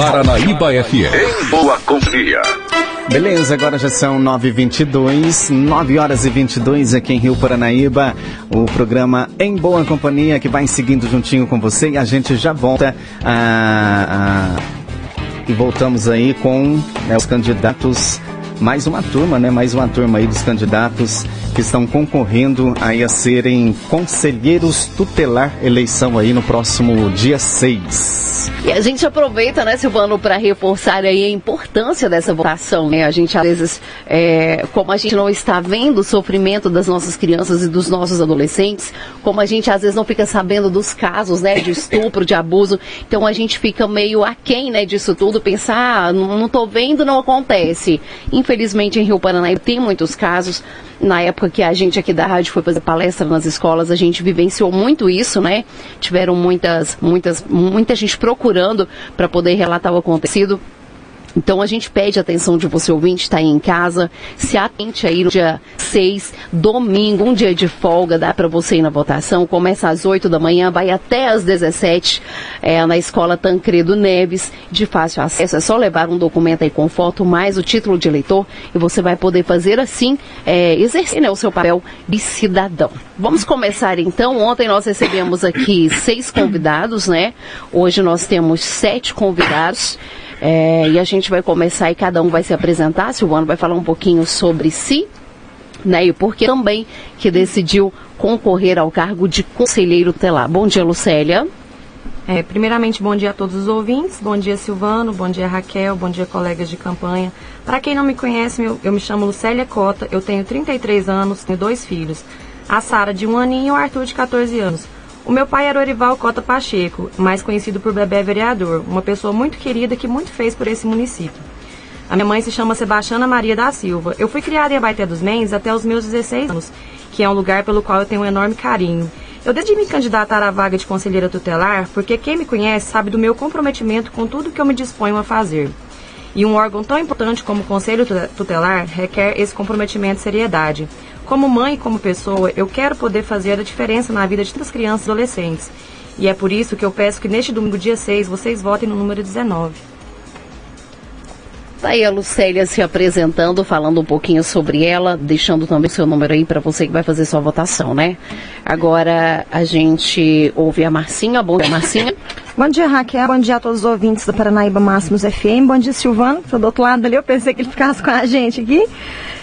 Paranaíba FM. Em boa companhia. Beleza, agora já são 9h22, 9 horas e 22 aqui em Rio Paranaíba. O programa Em Boa Companhia que vai seguindo juntinho com você e a gente já volta a, a... e voltamos aí com né, os candidatos mais uma turma, né? Mais uma turma aí dos candidatos que estão concorrendo aí a serem conselheiros tutelar eleição aí no próximo dia 6. E a gente aproveita, né, Silvano, para reforçar aí a importância dessa votação, né? A gente, às vezes, é, como a gente não está vendo o sofrimento das nossas crianças e dos nossos adolescentes, como a gente, às vezes, não fica sabendo dos casos, né, de estupro, de abuso, então a gente fica meio aquém, né, disso tudo, pensar, ah, não, tô vendo, não acontece. Em Rio Paranaíba tem muitos casos, na época que a gente aqui da rádio foi fazer palestra nas escolas, a gente vivenciou muito isso, né? Tiveram muitas, muitas, muita gente procurando para poder relatar o acontecido. Então a gente pede a atenção de você ouvinte, está aí em casa, se atente aí no dia 6, domingo, um dia de folga, dá para você ir na votação, começa às 8 da manhã, vai até às 17, é, na escola Tancredo Neves, de fácil acesso, é só levar um documento aí com foto, mais o título de eleitor, e você vai poder fazer assim, é, exercer né, o seu papel de cidadão. Vamos começar então, ontem nós recebemos aqui seis convidados, né? Hoje nós temos sete convidados. É, e a gente vai começar e cada um vai se apresentar. Silvano vai falar um pouquinho sobre si, né? E por que também que decidiu concorrer ao cargo de conselheiro telar. Bom dia, Lucélia. É, primeiramente, bom dia a todos os ouvintes. Bom dia, Silvano. Bom dia, Raquel. Bom dia, colegas de campanha. Para quem não me conhece, eu, eu me chamo Lucélia Cota. Eu tenho 33 anos, tenho dois filhos. A Sara, de um aninho, e o Arthur, de 14 anos. O meu pai era Orival Cota Pacheco, mais conhecido por Bebé Vereador, uma pessoa muito querida que muito fez por esse município. A minha mãe se chama Sebastiana Maria da Silva. Eu fui criada em Abaeté dos Mendes até os meus 16 anos, que é um lugar pelo qual eu tenho um enorme carinho. Eu decidi me candidatar à vaga de conselheira tutelar porque quem me conhece sabe do meu comprometimento com tudo que eu me disponho a fazer. E um órgão tão importante como o Conselho Tutelar requer esse comprometimento e seriedade. Como mãe e como pessoa, eu quero poder fazer a diferença na vida de tantas crianças e adolescentes. E é por isso que eu peço que neste domingo, dia 6, vocês votem no número 19. Tá aí a Lucélia se apresentando, falando um pouquinho sobre ela, deixando também seu número aí para você que vai fazer sua votação, né? Agora a gente ouve a Marcinha. Bom dia, Marcinha. Bom dia, Raquel. Bom dia a todos os ouvintes da Paranaíba Máximos FM. Bom dia, Silvano, que do outro lado ali. Eu pensei que ele ficasse com a gente aqui.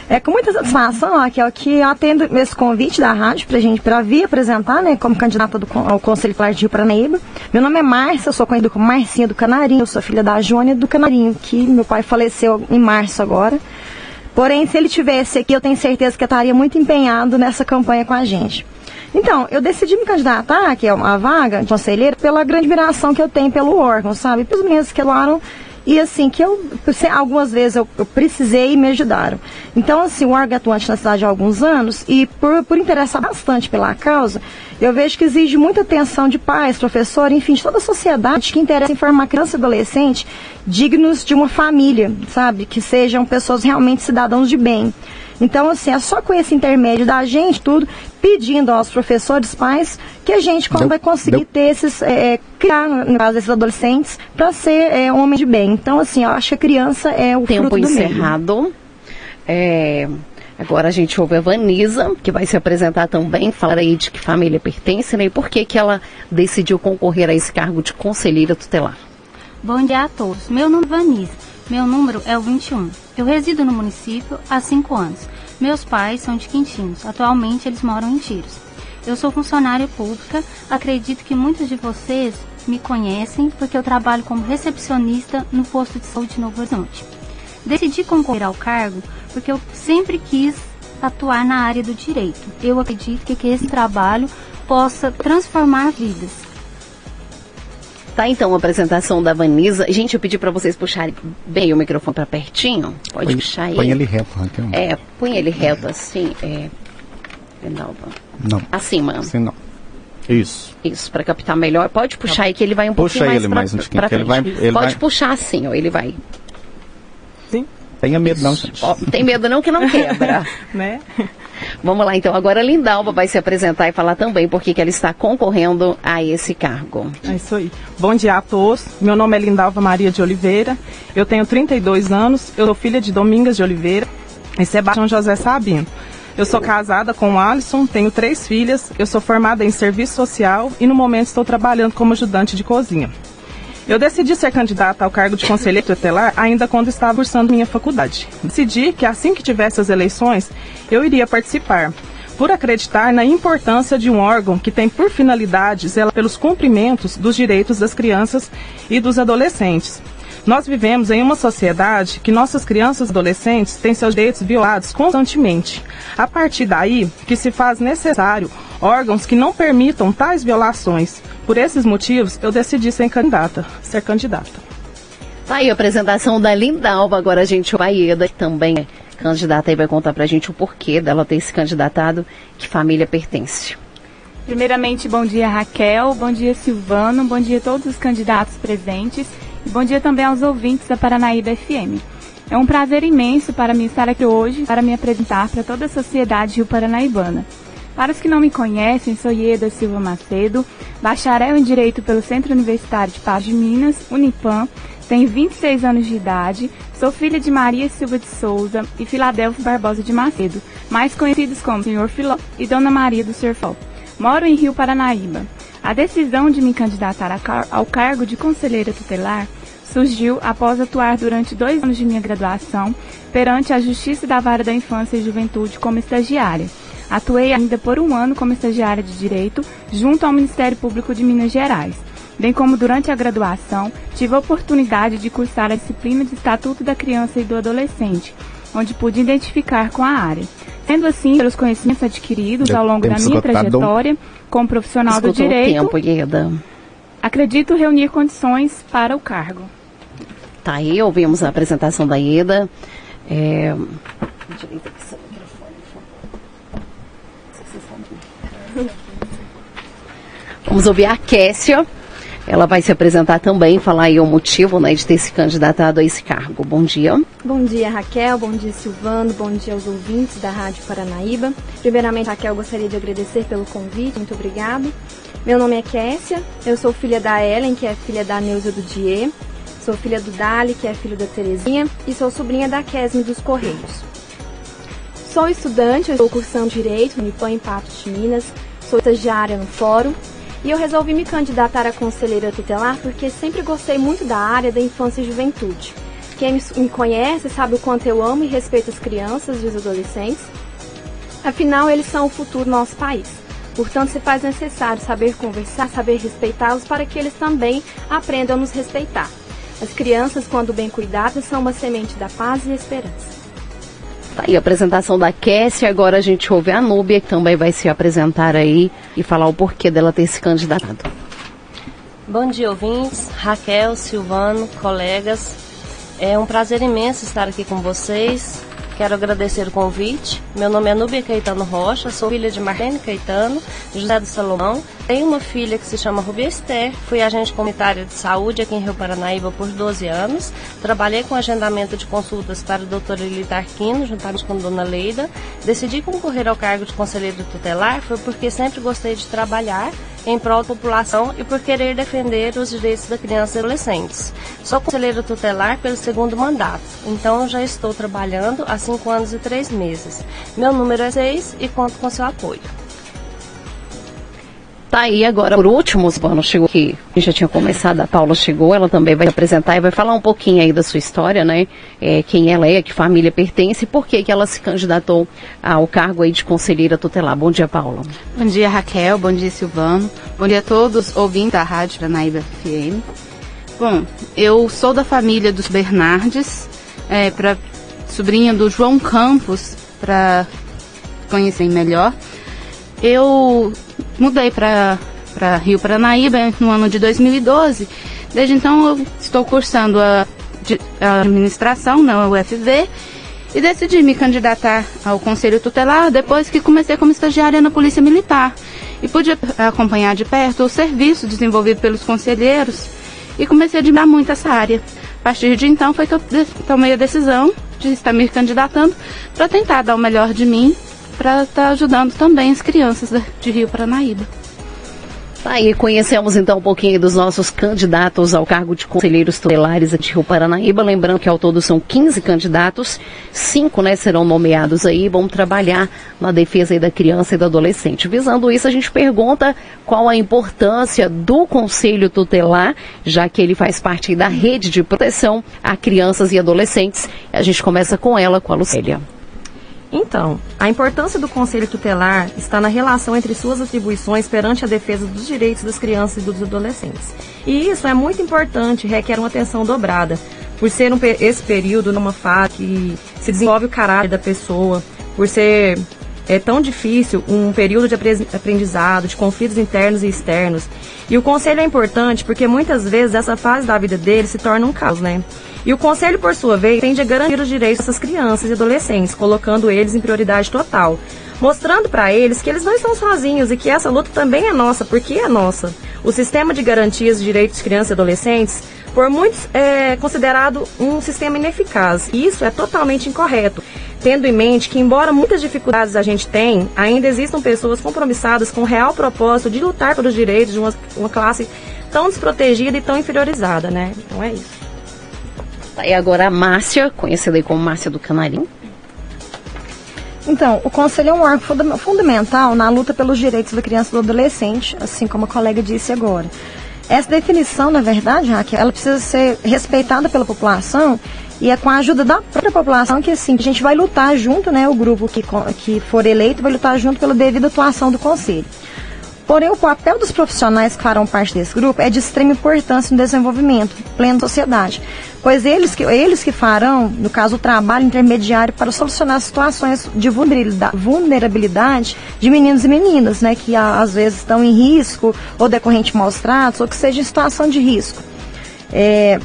É com muita satisfação, Raquel, que eu atendo esse convite da rádio para gente, para vir apresentar, né, como candidata do, ao Conselho Tutelar de Rio Paranaíba. Meu nome é Márcia, sou conhecida como Marcinha do Canarinho, eu sou filha da Jônia do Canarinho, que meu pai faleceu em março agora. Porém, se ele tivesse aqui, eu tenho certeza que eu estaria muito empenhado nessa campanha com a gente. Então, eu decidi me candidatar, que é uma vaga de conselheiro, pela grande admiração que eu tenho pelo órgão, sabe? Pelos meses que doaram e assim, que eu, algumas vezes eu, eu, precisei e me ajudaram. Então, assim, o órgão é atuante na cidade há alguns anos e por, por interessar bastante pela causa, eu vejo que exige muita atenção de pais, professores, enfim, de toda a sociedade que interessa em formar criança e adolescente dignos de uma família, sabe? Que sejam pessoas realmente cidadãos de bem. Então, assim, é só com esse intermédio da gente, tudo, pedindo aos professores, pais, que a gente deu, vai conseguir deu. ter esses, é, é, criar, no caso, esses adolescentes, para ser é, homem de bem. Então, assim, eu acho que a criança é o Tempo fruto do encerrado. É, agora a gente ouve a Vanisa, que vai se apresentar também, falar aí de que família pertence, né? E por que que ela decidiu concorrer a esse cargo de conselheira tutelar. Bom dia a todos. Meu nome é Vanisa. Meu número é o 21. Eu resido no município há 5 anos. Meus pais são de Quintinos. Atualmente eles moram em Tiros. Eu sou funcionária pública. Acredito que muitos de vocês me conhecem porque eu trabalho como recepcionista no posto de saúde de Novo Horizonte. Decidi concorrer ao cargo porque eu sempre quis atuar na área do direito. Eu acredito que esse trabalho possa transformar vidas Tá então a apresentação da Vanisa. Gente, eu pedi para vocês puxarem bem o microfone para pertinho. Pode põe, puxar ele. Põe ele reto, Raquel. É, põe ele reto assim. É, não, não. Acima. Assim não. Isso. Isso, para captar melhor. Pode puxar aí que ele vai um Puxa pouquinho mais ele pra, mais um pouquinho, pra ele vai, ele Pode vai... puxar assim, ó, ele vai. Sim. Tenha medo não, gente. Ó, tem medo não que não quebra. né? Vamos lá, então. Agora a Lindalva vai se apresentar e falar também por que ela está concorrendo a esse cargo. É isso aí. Bom dia a todos. Meu nome é Lindalva Maria de Oliveira. Eu tenho 32 anos. Eu sou filha de Domingas de Oliveira e Sebastião José Sabino. Eu sou casada com o Alisson, tenho três filhas, eu sou formada em serviço social e no momento estou trabalhando como ajudante de cozinha. Eu decidi ser candidata ao cargo de conselheiro tutelar ainda quando estava cursando minha faculdade. Decidi que assim que tivesse as eleições, eu iria participar, por acreditar na importância de um órgão que tem por finalidade zelar pelos cumprimentos dos direitos das crianças e dos adolescentes. Nós vivemos em uma sociedade que nossas crianças e adolescentes têm seus direitos violados constantemente. A partir daí, que se faz necessário órgãos que não permitam tais violações. Por esses motivos, eu decidi ser candidata, ser candidata. Tá aí a apresentação da Lindalva, agora a gente vai Eda, que também é candidata e vai contar pra gente o porquê dela ter se candidatado, que família pertence. Primeiramente, bom dia Raquel, bom dia Silvano, bom dia a todos os candidatos presentes. E bom dia também aos ouvintes da Paranaíba FM. É um prazer imenso para mim estar aqui hoje para me apresentar para toda a sociedade rio-paranaibana. Para os que não me conhecem, sou Ieda Silva Macedo, bacharel em Direito pelo Centro Universitário de Paz de Minas, Unipam, tenho 26 anos de idade, sou filha de Maria Silva de Souza e Filadélfo Barbosa de Macedo, mais conhecidos como Senhor Filó e Dona Maria do Serfol. Moro em Rio Paranaíba. A decisão de me candidatar ao cargo de conselheira tutelar surgiu após atuar durante dois anos de minha graduação perante a Justiça da Vara da Infância e Juventude como estagiária. Atuei ainda por um ano como estagiária de Direito junto ao Ministério Público de Minas Gerais. Bem como durante a graduação, tive a oportunidade de cursar a disciplina de Estatuto da Criança e do Adolescente, onde pude identificar com a área. Sendo assim, pelos conhecimentos adquiridos ao longo da minha trajetória como profissional do direito, tempo, acredito reunir condições para o cargo. Tá aí, ouvimos a apresentação da Ieda. É... Vamos ouvir a Kessia. Ela vai se apresentar também, falar aí o motivo né, de ter se candidatado a esse cargo. Bom dia. Bom dia, Raquel. Bom dia, Silvano. Bom dia aos ouvintes da Rádio Paranaíba. Primeiramente, Raquel, gostaria de agradecer pelo convite. Muito obrigado. Meu nome é Kessia. Eu sou filha da Ellen, que é filha da Neuza do Dier. Sou filha do Dali, que é filho da Terezinha. E sou sobrinha da Kesme dos Correios. Sou estudante, estou cursando Direito no IPAM em Patos de Minas. Sou estagiária no Fórum. E eu resolvi me candidatar a conselheira tutelar porque sempre gostei muito da área da infância e juventude. Quem me conhece sabe o quanto eu amo e respeito as crianças e os adolescentes. Afinal, eles são o futuro do nosso país. Portanto, se faz necessário saber conversar, saber respeitá-los para que eles também aprendam a nos respeitar. As crianças, quando bem cuidadas, são uma semente da paz e esperança. Tá aí a apresentação da Kessia. Agora a gente ouve a Núbia, que também vai se apresentar aí e falar o porquê dela ter se candidatado. Bom dia, ouvintes, Raquel, Silvano, colegas. É um prazer imenso estar aqui com vocês. Quero agradecer o convite. Meu nome é Núbia Caetano Rocha, sou filha de Marlene Caetano, José do Salomão. Tenho uma filha que se chama Rubia Esther. Fui agente comunitária de saúde aqui em Rio Paranaíba por 12 anos. Trabalhei com agendamento de consultas para o Dr. Elitar Quino, juntamente com a Dona Leida. Decidi concorrer ao cargo de conselheiro tutelar foi porque sempre gostei de trabalhar em prol da população e por querer defender os direitos da criança e adolescentes. Sou conselheira tutelar pelo segundo mandato, então já estou trabalhando há cinco anos e três meses. Meu número é seis e conto com seu apoio. Tá aí agora, por último, o Pano chegou. A gente já tinha começado, a Paula chegou, ela também vai se apresentar e vai falar um pouquinho aí da sua história, né? É, quem ela é, que família pertence e por que que ela se candidatou ao cargo aí de conselheira tutelar. Bom dia, Paula. Bom dia, Raquel. Bom dia, Silvano. Bom dia a todos ouvintes da Rádio Paranaíba FM. Bom, eu sou da família dos Bernardes, é, pra, sobrinha do João Campos, para conhecerem melhor. Eu mudei para Rio Paranaíba no ano de 2012. Desde então eu estou cursando a, a administração na UFV e decidi me candidatar ao Conselho Tutelar depois que comecei como estagiária na Polícia Militar e pude acompanhar de perto o serviço desenvolvido pelos conselheiros e comecei a admirar muito essa área. A partir de então foi que eu tomei a decisão de estar me candidatando para tentar dar o melhor de mim para estar tá ajudando também as crianças de Rio Paranaíba. Tá aí, conhecemos então um pouquinho dos nossos candidatos ao cargo de conselheiros tutelares de Rio Paranaíba. Lembrando que ao todo são 15 candidatos, cinco né, serão nomeados aí, vão trabalhar na defesa da criança e do adolescente. Visando isso, a gente pergunta qual a importância do conselho tutelar, já que ele faz parte da rede de proteção a crianças e adolescentes. A gente começa com ela, com a Lucélia. Então, a importância do Conselho Tutelar está na relação entre suas atribuições perante a defesa dos direitos das crianças e dos adolescentes. E isso é muito importante, requer uma atenção dobrada, por ser um, esse período numa fase que se desenvolve o caráter da pessoa, por ser é tão difícil um período de aprendizado, de conflitos internos e externos. E o conselho é importante porque muitas vezes essa fase da vida dele se torna um caos, né? E o Conselho, por sua vez, tende a garantir os direitos dessas crianças e adolescentes, colocando eles em prioridade total, mostrando para eles que eles não estão sozinhos e que essa luta também é nossa, porque é nossa. O sistema de garantias de direitos de crianças e adolescentes, por muitos, é considerado um sistema ineficaz, e isso é totalmente incorreto, tendo em mente que, embora muitas dificuldades a gente tem, ainda existam pessoas compromissadas com o real propósito de lutar pelos direitos de uma, uma classe tão desprotegida e tão inferiorizada, né? Então é isso. E agora a Márcia, conhecida aí como Márcia do Canarim. Então, o Conselho é um órgão fundamental na luta pelos direitos da criança e do adolescente, assim como a colega disse agora. Essa definição, na verdade, Raquel, ela precisa ser respeitada pela população e é com a ajuda da própria população que assim, a gente vai lutar junto, né, o grupo que, que for eleito vai lutar junto pela devida atuação do Conselho. Porém, o papel dos profissionais que farão parte desse grupo é de extrema importância no desenvolvimento pleno da sociedade, pois eles que, eles que farão, no caso, o trabalho intermediário para solucionar situações de vulnerabilidade de meninos e meninas, né, que às vezes estão em risco, ou decorrente de maus tratos, ou que seja em situação de risco. É,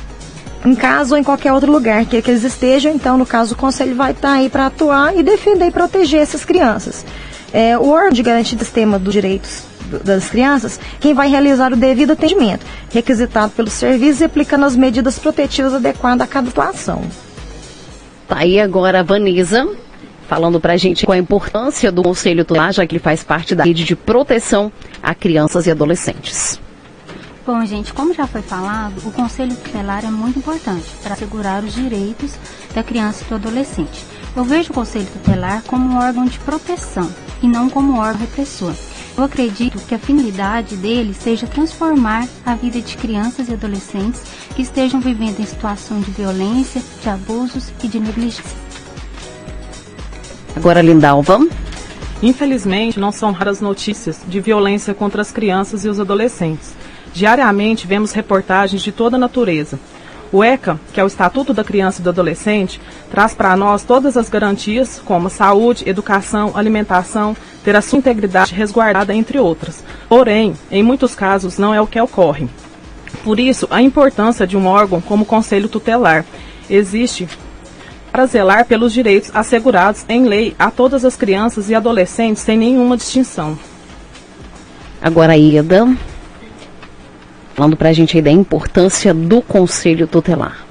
em casa ou em qualquer outro lugar que, que eles estejam, então, no caso, o conselho vai estar aí para atuar e defender e proteger essas crianças. É, o órgão de garantia do sistema dos direitos das crianças, quem vai realizar o devido atendimento, requisitado pelo serviço e aplicando as medidas protetivas adequadas a cada atuação. Tá aí agora a Vanessa falando para a gente qual a importância do Conselho Tutelar, já que ele faz parte da rede de proteção a crianças e adolescentes. Bom, gente, como já foi falado, o Conselho Tutelar é muito importante para assegurar os direitos da criança e do adolescente. Eu vejo o Conselho Tutelar como um órgão de proteção e não como um órgão repressor. Eu acredito que a finalidade dele seja transformar a vida de crianças e adolescentes que estejam vivendo em situação de violência, de abusos e de negligência. Agora, Lindalva. Infelizmente, não são raras notícias de violência contra as crianças e os adolescentes. Diariamente vemos reportagens de toda a natureza, o ECA, que é o Estatuto da Criança e do Adolescente, traz para nós todas as garantias, como saúde, educação, alimentação, ter a sua integridade resguardada, entre outras. Porém, em muitos casos, não é o que ocorre. Por isso, a importância de um órgão como o Conselho Tutelar existe para zelar pelos direitos assegurados em lei a todas as crianças e adolescentes sem nenhuma distinção. Agora, Ida, falando para a gente aí da importância do Conselho Tutelar.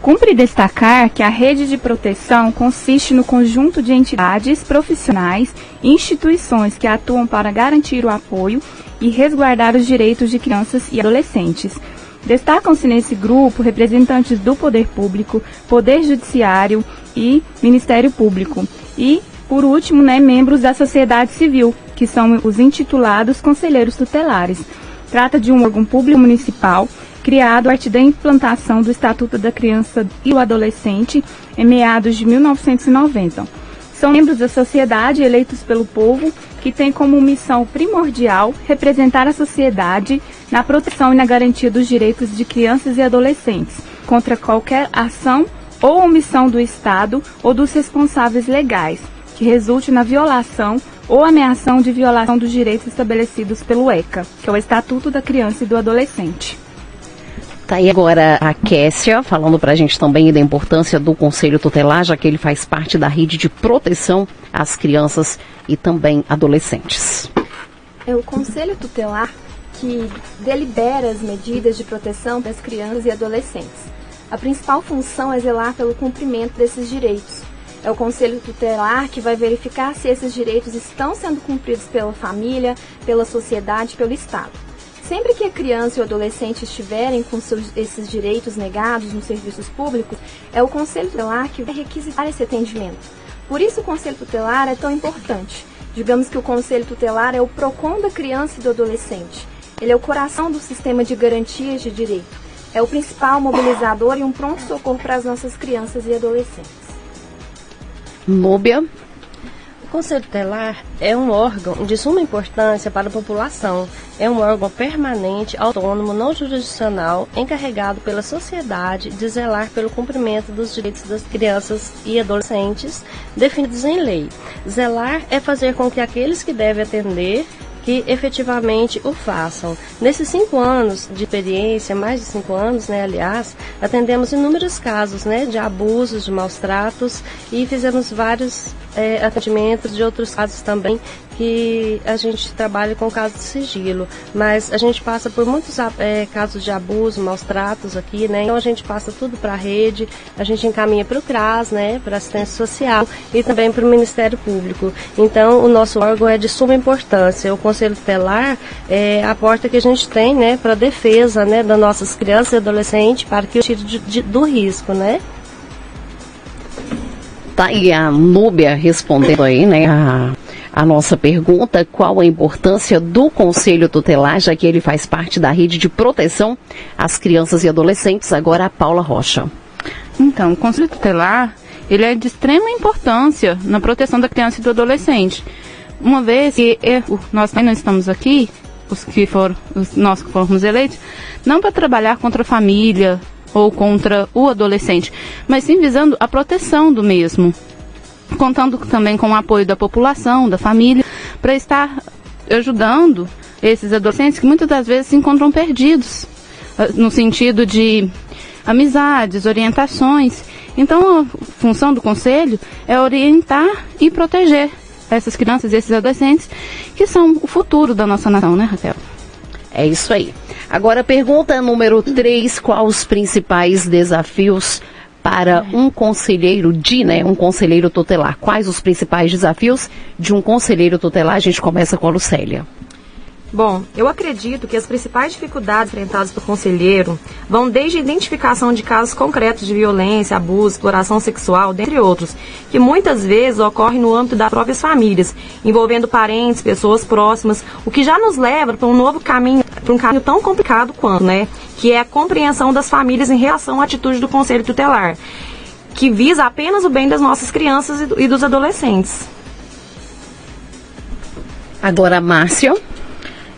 Cumpre destacar que a rede de proteção consiste no conjunto de entidades, profissionais e instituições que atuam para garantir o apoio e resguardar os direitos de crianças e adolescentes. Destacam-se nesse grupo representantes do Poder Público, Poder Judiciário e Ministério Público. E, por último, né, membros da sociedade civil, que são os intitulados conselheiros tutelares. Trata de um órgão público municipal criado a partir da implantação do Estatuto da Criança e o Adolescente em meados de 1990. São membros da sociedade eleitos pelo povo que têm como missão primordial representar a sociedade na proteção e na garantia dos direitos de crianças e adolescentes contra qualquer ação ou omissão do Estado ou dos responsáveis legais que resulte na violação ou ameação de violação dos direitos estabelecidos pelo ECA, que é o Estatuto da Criança e do Adolescente. Tá aí agora a Kessia falando para a gente também da importância do Conselho Tutelar, já que ele faz parte da rede de proteção às crianças e também adolescentes. É o Conselho Tutelar que delibera as medidas de proteção das crianças e adolescentes. A principal função é zelar pelo cumprimento desses direitos É o conselho tutelar que vai verificar se esses direitos estão sendo cumpridos pela família, pela sociedade, pelo Estado. Sempre que a criança e o adolescente estiverem com seus, esses direitos negados nos serviços públicos, é o conselho tutelar que vai requisitar esse atendimento. Por isso o conselho tutelar é tão importante. Digamos que o conselho tutelar é o PROCON da criança e do adolescente. Ele é o coração do sistema de garantias de direito. É o principal mobilizador e um pronto-socorro para as nossas crianças e adolescentes. Núbia. O Conselho Tutelar é um órgão de suma importância para a população. É um órgão permanente, autônomo, não jurisdicional, encarregado pela sociedade de zelar pelo cumprimento dos direitos das crianças e adolescentes definidos em lei. Zelar é fazer com que aqueles que devem atender que efetivamente o façam. Nesses cinco anos de experiência, mais de cinco anos, né, aliás, atendemos inúmeros casos né, de abusos, de maus tratos e fizemos vários é, atendimentos de outros casos também que a gente trabalha com casos de sigilo, mas a gente passa por muitos é, casos de abuso, maus tratos aqui, né? Então a gente passa tudo para a rede, a gente encaminha para o CRAS, né? Para assistência social e também para o Ministério Público. Então o nosso órgão é de suma importância. O Conselho Tutelar é a porta que a gente tem, né? Para defesa, né? Das nossas crianças e adolescentes para que o tire de, de, do risco, né? Tá aí a Núbia respondendo aí, né, a, a, nossa pergunta, qual a importância do Conselho Tutelar, já que ele faz parte da rede de proteção às crianças e adolescentes, agora a Paula Rocha. Então, o Conselho Tutelar, ele é de extrema importância na proteção da criança e do adolescente. Uma vez que eu, nós não estamos aqui, os que foram, os, nós que fomos eleitos, não para trabalhar contra a família, ou contra o adolescente, mas sim visando a proteção do mesmo, contando também com o apoio da população, da família, para estar ajudando esses adolescentes que muitas das vezes se encontram perdidos, ah, no sentido de amizades, orientações. Então, a função do conselho é orientar e proteger essas crianças e esses adolescentes que são o futuro da nossa nação, né, Raquel? É isso aí. Agora, pergunta número 3, quais os principais desafios para um conselheiro de, né, um conselheiro tutelar? Quais os principais desafios de um conselheiro tutelar? A gente começa com a Lucélia. Bom, eu acredito que as principais dificuldades enfrentadas pelo conselheiro vão desde a identificação de casos concretos de violência, abuso, exploração sexual, dentre outros, que muitas vezes ocorrem no âmbito das próprias famílias, envolvendo parentes, pessoas próximas, o que já nos leva para um novo caminho, para um caminho tão complicado quanto, né, que é a compreensão das famílias em relação à atitude do conselho tutelar, que visa apenas o bem das nossas crianças e dos adolescentes. Agora, Márcio.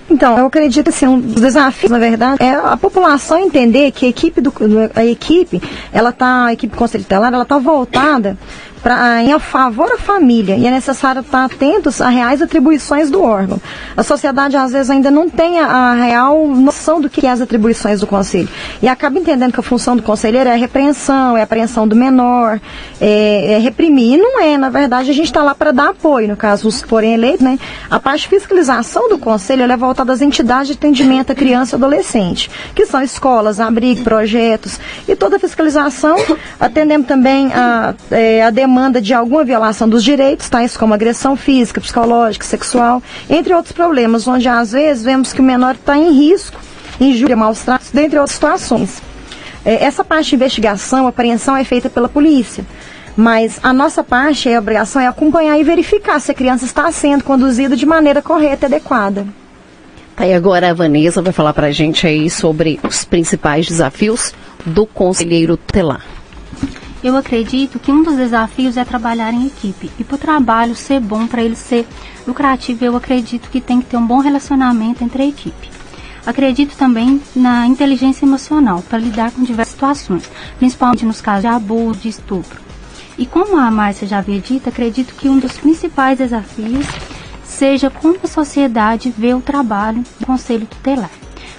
Então, eu acredito que assim, um dos desafios, na verdade, é a população entender que a equipe do a equipe, ela tá, a equipe conselho tutelar, ela tá voltada pra, em favor da família e é necessário estar atentos às reais atribuições do órgão. A sociedade às vezes ainda não tem a, a real noção do que é as atribuições do conselho e acaba entendendo que a função do conselheiro é a repreensão, é a apreensão do menor, é, é reprimir. E não é, na verdade, a gente está lá para dar apoio, no caso, os forem eleitos, né? A parte de fiscalização do conselho é voltada às entidades de atendimento à criança e adolescente, que são escolas, abrigo, projetos e toda a fiscalização, atendendo também a, é, a demanda demanda de alguma violação dos direitos, tais como agressão física, psicológica, sexual, entre outros problemas, onde às vezes vemos que o menor está em risco, injúria, maus tratos, dentre outras situações. É, essa parte de investigação, apreensão é feita pela polícia. Mas a nossa parte, a obrigação é acompanhar e verificar se a criança está sendo conduzida de maneira correta e adequada. Tá, e agora a Vanessa vai falar para a gente aí sobre os principais desafios do conselheiro tutelar. Eu acredito que um dos desafios é trabalhar em equipe. E para o trabalho ser bom, para ele ser lucrativo, eu acredito que tem que ter um bom relacionamento entre a equipe. Acredito também na inteligência emocional para lidar com diversas situações, principalmente nos casos de abuso, de estupro. E como a Márcia já havia dito, acredito que um dos principais desafios seja como a sociedade vê o trabalho do Conselho Tutelar.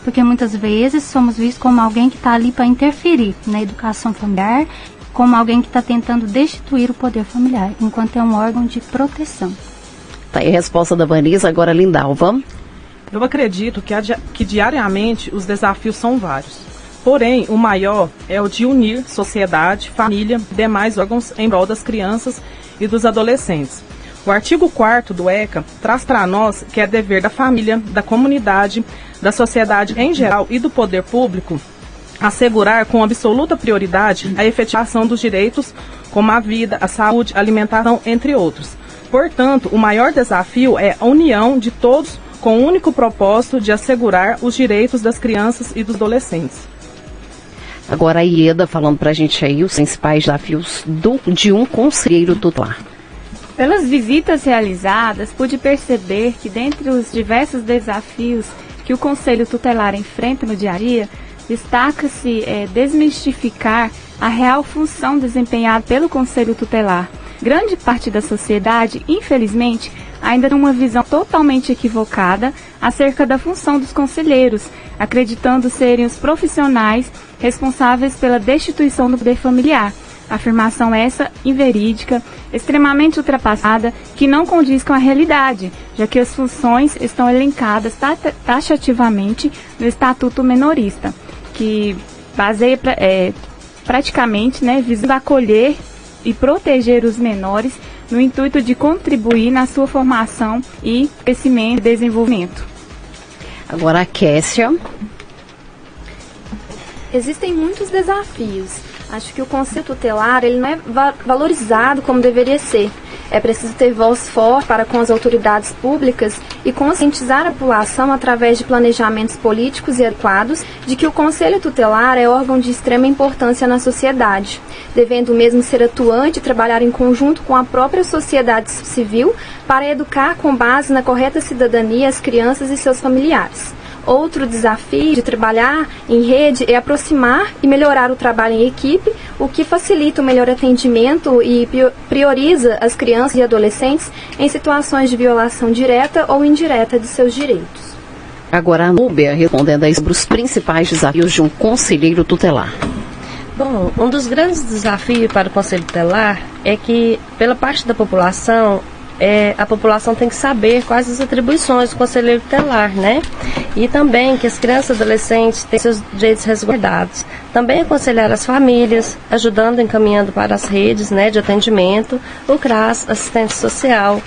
Porque muitas vezes somos vistos como alguém que está ali para interferir na educação familiar como alguém que está tentando destituir o poder familiar, enquanto é um órgão de proteção. Tá aí a resposta da Vanessa, agora Lindalva. Eu acredito que, que diariamente os desafios são vários. Porém, o maior é o de unir sociedade, família e demais órgãos em prol das crianças e dos adolescentes. O artigo 4 do ECA traz para nós que é dever da família, da comunidade, da sociedade em geral e do poder público assegurar com absoluta prioridade a efetivação dos direitos como a vida, a saúde, a alimentação, entre outros. Portanto, o maior desafio é a união de todos com o único propósito de assegurar os direitos das crianças e dos adolescentes. Agora a Ieda falando para a gente aí os principais desafios do, de um conselheiro tutelar. Pelas visitas realizadas, pude perceber que dentre os diversos desafios que o Conselho Tutelar enfrenta no dia a dia, destaca-se é, desmistificar a real função desempenhada pelo Conselho Tutelar. Grande parte da sociedade, infelizmente, ainda tem uma visão totalmente equivocada acerca da função dos conselheiros, acreditando serem os profissionais responsáveis pela destituição do poder familiar Afirmação essa inverídica, extremamente ultrapassada, que não condiz com a realidade, já que as funções estão elencadas taxativamente no Estatuto Menorista, que baseia é, praticamente, né, visando acolher e proteger os menores no intuito de contribuir na sua formação e crescimento e desenvolvimento. Agora a Kessia. Existem muitos desafios Acho que o conceito tutelar ele não é va valorizado como deveria ser. É preciso ter voz forte para com as autoridades públicas e conscientizar a população através de planejamentos políticos e adequados de que o Conselho Tutelar é órgão de extrema importância na sociedade, devendo mesmo ser atuante e trabalhar em conjunto com a própria sociedade civil para educar com base na correta cidadania as crianças e seus familiares. Outro desafio de trabalhar em rede é aproximar e melhorar o trabalho em equipe, o que facilita o melhor atendimento e prioriza as crianças e adolescentes em situações de violação direta ou indireta de seus direitos. Agora a Núbia respondendo aí sobre os principais desafios de um conselheiro tutelar. Bom, um dos grandes desafios para o Conselho Tutelar é que, pela parte da população, é, a população tem que saber quais as atribuições do conselheiro tutelar, né? E também que as crianças e adolescentes têm seus direitos resguardados. Também aconselhar as famílias, ajudando, encaminhando para as redes né, de atendimento, o CRAS, assistente social,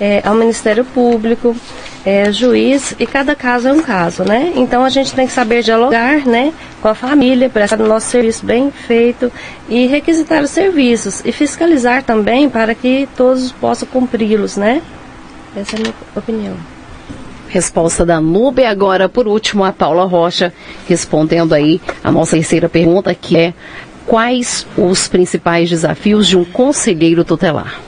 é, ao Ministério Público, é, juiz, e cada caso é um caso, né? Então a gente tem que saber dialogar, né, com a família, prestar o nosso serviço bem feito e requisitar os serviços e fiscalizar também para que todos possam cumpri-los, né? Essa é a minha opinião. Resposta da Nube. Agora, por último, a Paula Rocha respondendo aí a nossa terceira pergunta, que é quais os principais desafios de um conselheiro tutelar?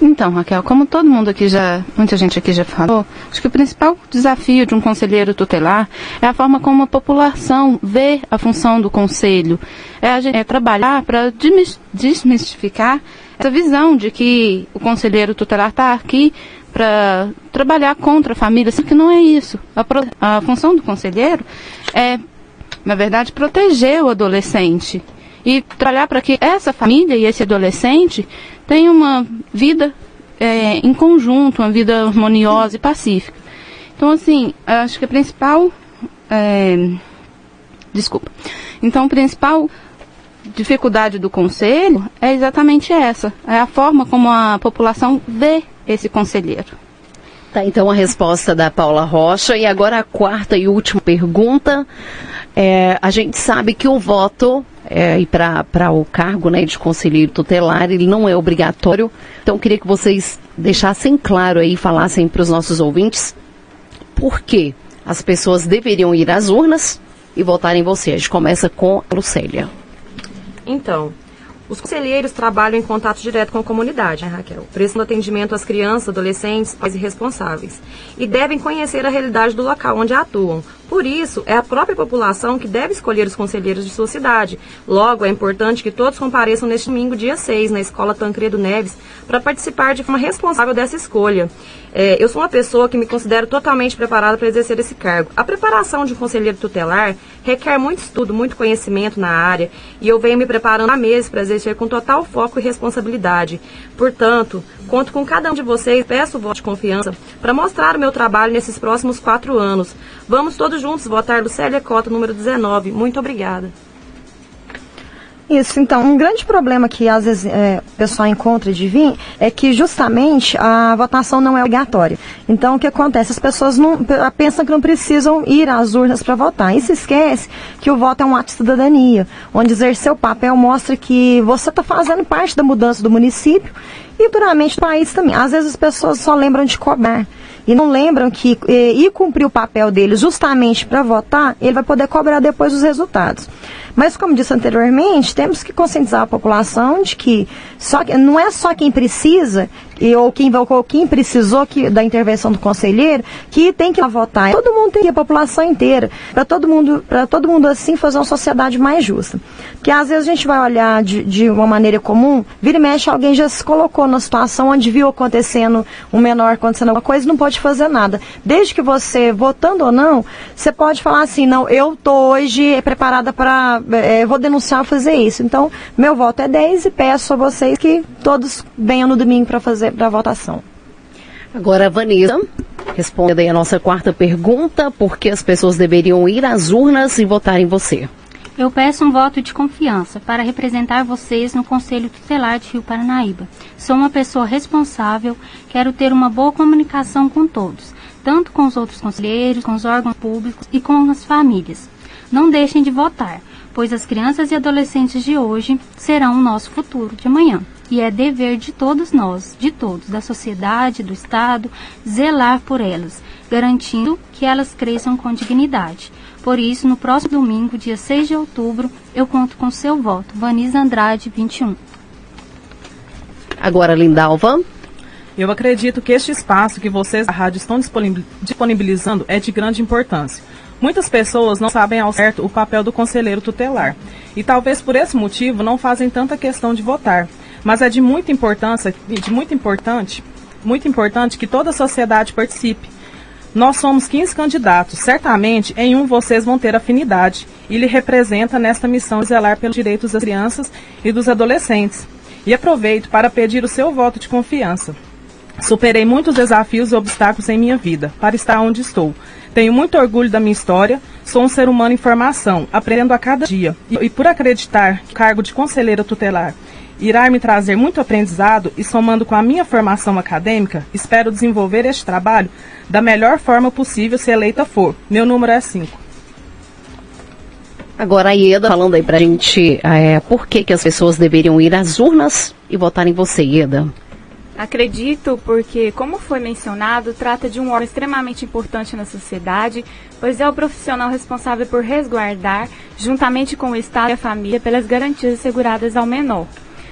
Então, Raquel, como todo mundo aqui já, muita gente aqui já falou, acho que o principal desafio de um conselheiro tutelar é a forma como a população vê a função do conselho. É, é trabalhar para desmistificar essa visão de que o conselheiro tutelar está aqui para trabalhar contra a família, sendo que não é isso. A, a função do conselheiro é, na verdade, proteger o adolescente e trabalhar para que essa família e esse adolescente tenham uma vida é, em conjunto, uma vida harmoniosa e pacífica. Então, assim, acho que a principal. É, desculpa. Então, a principal dificuldade do conselho é exatamente essa: é a forma como a população vê esse conselheiro. Tá, então a resposta da Paula Rocha. E agora a quarta e última pergunta. É, a gente sabe que o voto é, e para o cargo né, de conselheiro tutelar, ele não é obrigatório. Então, queria que vocês deixassem claro aí, falassem para os nossos ouvintes por que as pessoas deveriam ir às urnas e votar em você. A gente começa com a Lucélia. Então, os conselheiros trabalham em contato direto com a comunidade, né, Raquel? Prestam atendimento às crianças, adolescentes, pais e responsáveis. E devem conhecer a realidade do local onde atuam, por isso, é a própria população que deve escolher os conselheiros de sua cidade. Logo, é importante que todos compareçam neste domingo, dia 6, na Escola Tancredo Neves, para participar de forma responsável dessa escolha. É, eu sou uma pessoa que me considero totalmente preparada para exercer esse cargo. A preparação de um conselheiro tutelar requer muito estudo, muito conhecimento na área, e eu venho me preparando há meses para exercer com total foco e responsabilidade. Portanto, conto com cada um de vocês, peço o voto de confiança para mostrar o meu trabalho nesses próximos quatro anos. Vamos todos todos juntos votar Lucélia Cota, número 19. Muito obrigada. Isso, então, um grande problema que às vezes é, o pessoal encontra de vir é que justamente a votação não é obrigatória. Então, o que acontece? As pessoas não, pensam que não precisam ir às urnas para votar. E se esquece que o voto é um ato de cidadania, onde exercer o papel mostra que você está fazendo parte da mudança do município e duramente do país também. Às vezes as pessoas só lembram de cobrar e não lembram que eh, ir cumprir o papel dele justamente para votar, ele vai poder cobrar depois os resultados. Mas, como disse anteriormente, temos que conscientizar a população de que só, não é só quem precisa, e, ou quem, ou quem precisou que, da intervenção do conselheiro, que tem que votar. Todo mundo tem que ir, a população inteira, para todo mundo, para todo mundo assim fazer uma sociedade mais justa. Porque às vezes a gente vai olhar de, de uma maneira comum, vira e mexe, alguém já se colocou numa situação onde viu acontecendo um menor acontecendo alguma coisa não pode fazer nada. Desde que você, votando ou não, você pode falar assim, não, eu estou hoje preparada para, é, vou denunciar fazer isso. Então, meu voto é 10 e peço a vocês que todos venham no domingo para fazer para votação. Agora, Vanessa, responda aí a nossa quarta pergunta: por que as pessoas deveriam ir às urnas e votar em você? Eu peço um voto de confiança para representar vocês no Conselho Tutelar de Rio Paranaíba. Sou uma pessoa responsável, quero ter uma boa comunicação com todos, tanto com os outros conselheiros, com os órgãos públicos e com as famílias. Não deixem de votar, pois as crianças e adolescentes de hoje serão o nosso futuro de amanhã e é dever de todos nós, de todos, da sociedade, do Estado, zelar por elas, garantindo que elas cresçam com dignidade. Por isso, no próximo domingo, dia 6 de outubro, eu conto com seu voto. Vanisa Andrade, 21. Agora, Lindalva. Eu acredito que este espaço que vocês da rádio estão disponibilizando é de grande importância. Muitas pessoas não sabem ao certo o papel do conselheiro tutelar e talvez por esse motivo não fazem tanta questão de votar mas é de muita importância, de muito importante, muito importante que toda a sociedade participe. Nós somos 15 candidatos, certamente em um vocês vão ter afinidade e lhe representa nesta missão de zelar pelos direitos das crianças e dos adolescentes. E aproveito para pedir o seu voto de confiança. Superei muitos desafios e obstáculos em minha vida para estar onde estou. Tenho muito orgulho da minha história, sou um ser humano em formação, aprendendo a cada dia. E, por acreditar que o cargo de conselheira tutelar irá me trazer muito aprendizado e somando com a minha formação acadêmica, espero desenvolver este trabalho da melhor forma possível se eleita for. Meu número é 5. Agora a Ieda falando aí pra gente é, por que, que as pessoas deveriam ir às urnas e votar em você, Ieda. Acredito porque, como foi mencionado, trata de um órgão extremamente importante na sociedade, pois é o profissional responsável por resguardar, juntamente com o Estado e a família, pelas garantias asseguradas ao menor.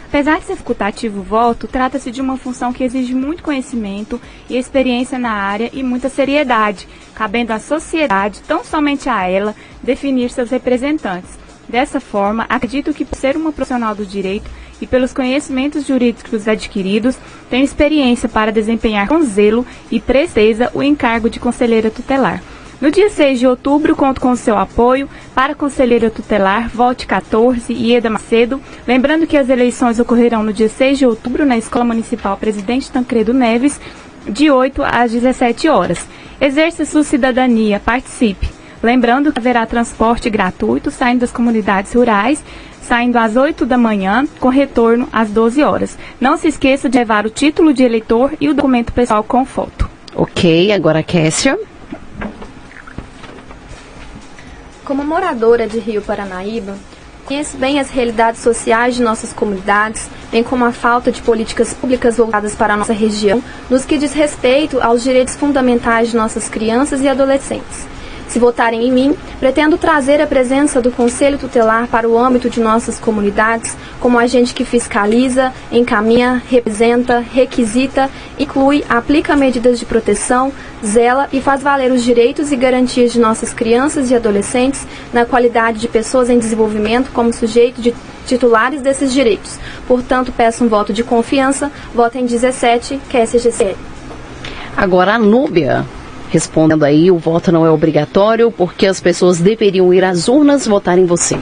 Apesar de ser facultativo o voto, trata-se de uma função que exige muito conhecimento e experiência na área e muita seriedade, cabendo à sociedade, tão somente a ela, definir seus representantes. Dessa forma, acredito que por ser uma profissional do direito e pelos conhecimentos jurídicos adquiridos, tenho experiência para desempenhar com zelo e presteza o encargo de conselheira tutelar. No dia 6 de outubro, conto com o seu apoio para Conselheira Tutelar Volte 14 Ieda Macedo. Lembrando que as eleições ocorrerão no dia 6 de outubro na Escola Municipal Presidente Tancredo Neves, de 8 às 17 horas. Exerça sua cidadania, participe. Lembrando que haverá transporte gratuito saindo das comunidades rurais, saindo às 8 da manhã, com retorno às 12 horas. Não se esqueça de levar o título de eleitor e o documento pessoal com foto. Ok, agora Kessia. Como moradora de Rio Paranaíba, conheço bem as realidades sociais de nossas comunidades, bem como a falta de políticas públicas voltadas para a nossa região, nos que diz respeito aos direitos fundamentais de nossas crianças e adolescentes. Se votarem em mim, pretendo trazer a presença do Conselho Tutelar para o âmbito de nossas comunidades como agente que fiscaliza, encaminha, representa, requisita, inclui, aplica medidas de proteção, zela e faz valer os direitos e garantias de nossas crianças e adolescentes na qualidade de pessoas em desenvolvimento como sujeito de titulares desses direitos. Portanto, peço um voto de confiança. Voto em 17, que é SGCL. Agora a Núbia respondendo aí, o voto não é obrigatório porque as pessoas deveriam ir às urnas votar em você.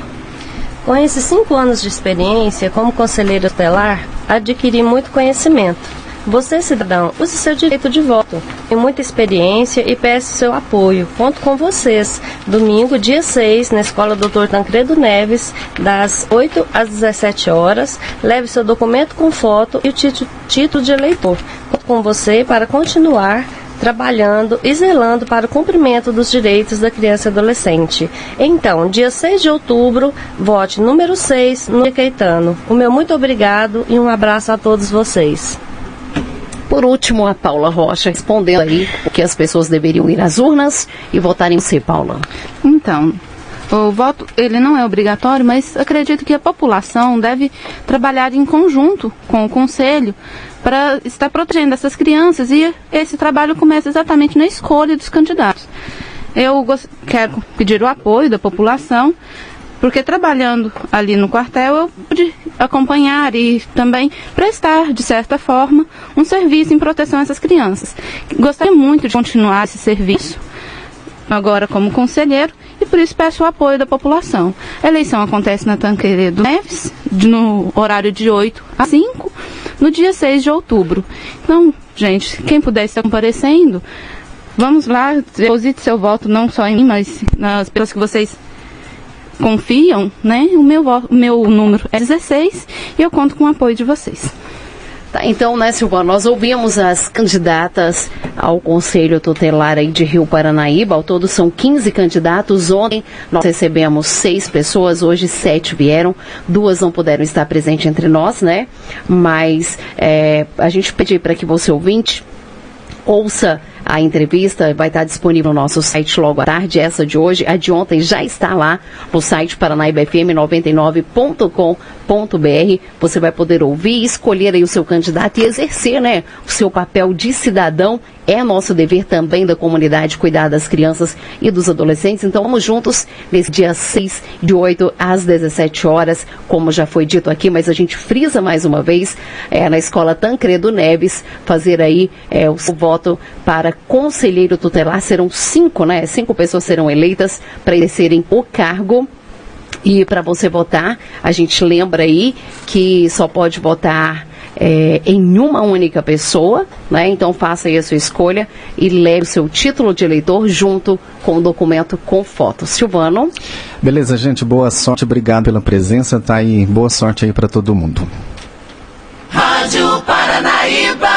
Com esses cinco anos de experiência como conselheira tutelar, adquiri muito conhecimento. Você, cidadão, use seu direito de voto. Tem muita experiência e peço seu apoio. Conto com vocês. Domingo, dia 6, na Escola Dr. Tancredo Neves, das 8 às 17 horas. Leve seu documento com foto e o título de eleitor. Conto com você para continuar trabalhando e zelando para o cumprimento dos direitos da criança e adolescente. Então, dia 6 de outubro, vote número 6 no Caetano. O meu muito obrigado e um abraço a todos vocês. Por último, a Paula Rocha respondendo aí o que as pessoas deveriam ir às urnas e votar em si, Paula. Então, o voto ele não é obrigatório, mas acredito que a população deve trabalhar em conjunto com o conselho para estar protegendo essas crianças e esse trabalho começa exatamente na escolha dos candidatos. Eu quero pedir o apoio da população, porque trabalhando ali no quartel eu pude acompanhar e também prestar, de certa forma, um serviço em proteção a essas crianças. Gostaria muito de continuar esse serviço agora como conselheiro por isso peço o apoio da população. A eleição acontece na Tanqueredo Neves, no horário de 8 a 5 no dia 6 de outubro. Então, gente, quem puder estar comparecendo, vamos lá, deposite seu voto não só em mim, mas nas pessoas que vocês confiam, né? O meu, o meu número é 16 e eu conto com o apoio de vocês. Tá, então, né, Silvana, nós ouvimos as candidatas ao Conselho Tutelar aí de Rio Paranaíba. Ao todo são 15 candidatos. Ontem nós recebemos seis pessoas, hoje sete vieram. Duas não puderam estar presentes entre nós, né? Mas é, a gente pediu para que você ouvinte ouça a entrevista vai estar disponível no nosso site logo à tarde. Essa de hoje, a de ontem já está lá no site paranaibfm99.com.br. Você vai poder ouvir, escolher aí o seu candidato e exercer, né, o seu papel de cidadão é nosso dever também da comunidade cuidar das crianças e dos adolescentes. Então vamos juntos nesse dia 6 de 8 às 17 horas, como já foi dito aqui, mas a gente frisa mais uma vez é, na escola Tancredo Neves, fazer aí é, o voto para conselheiro tutelar. Serão cinco, né? Cinco pessoas serão eleitas para exercerem o cargo. E para você votar, a gente lembra aí que só pode votar é, em uma única pessoa, né? Então faça aí a sua escolha e leve o seu título de eleitor junto com o documento com foto. Silvano. Beleza, gente, boa sorte, obrigado pela presença, tá aí, boa sorte aí para todo mundo. Rádio Paranaíba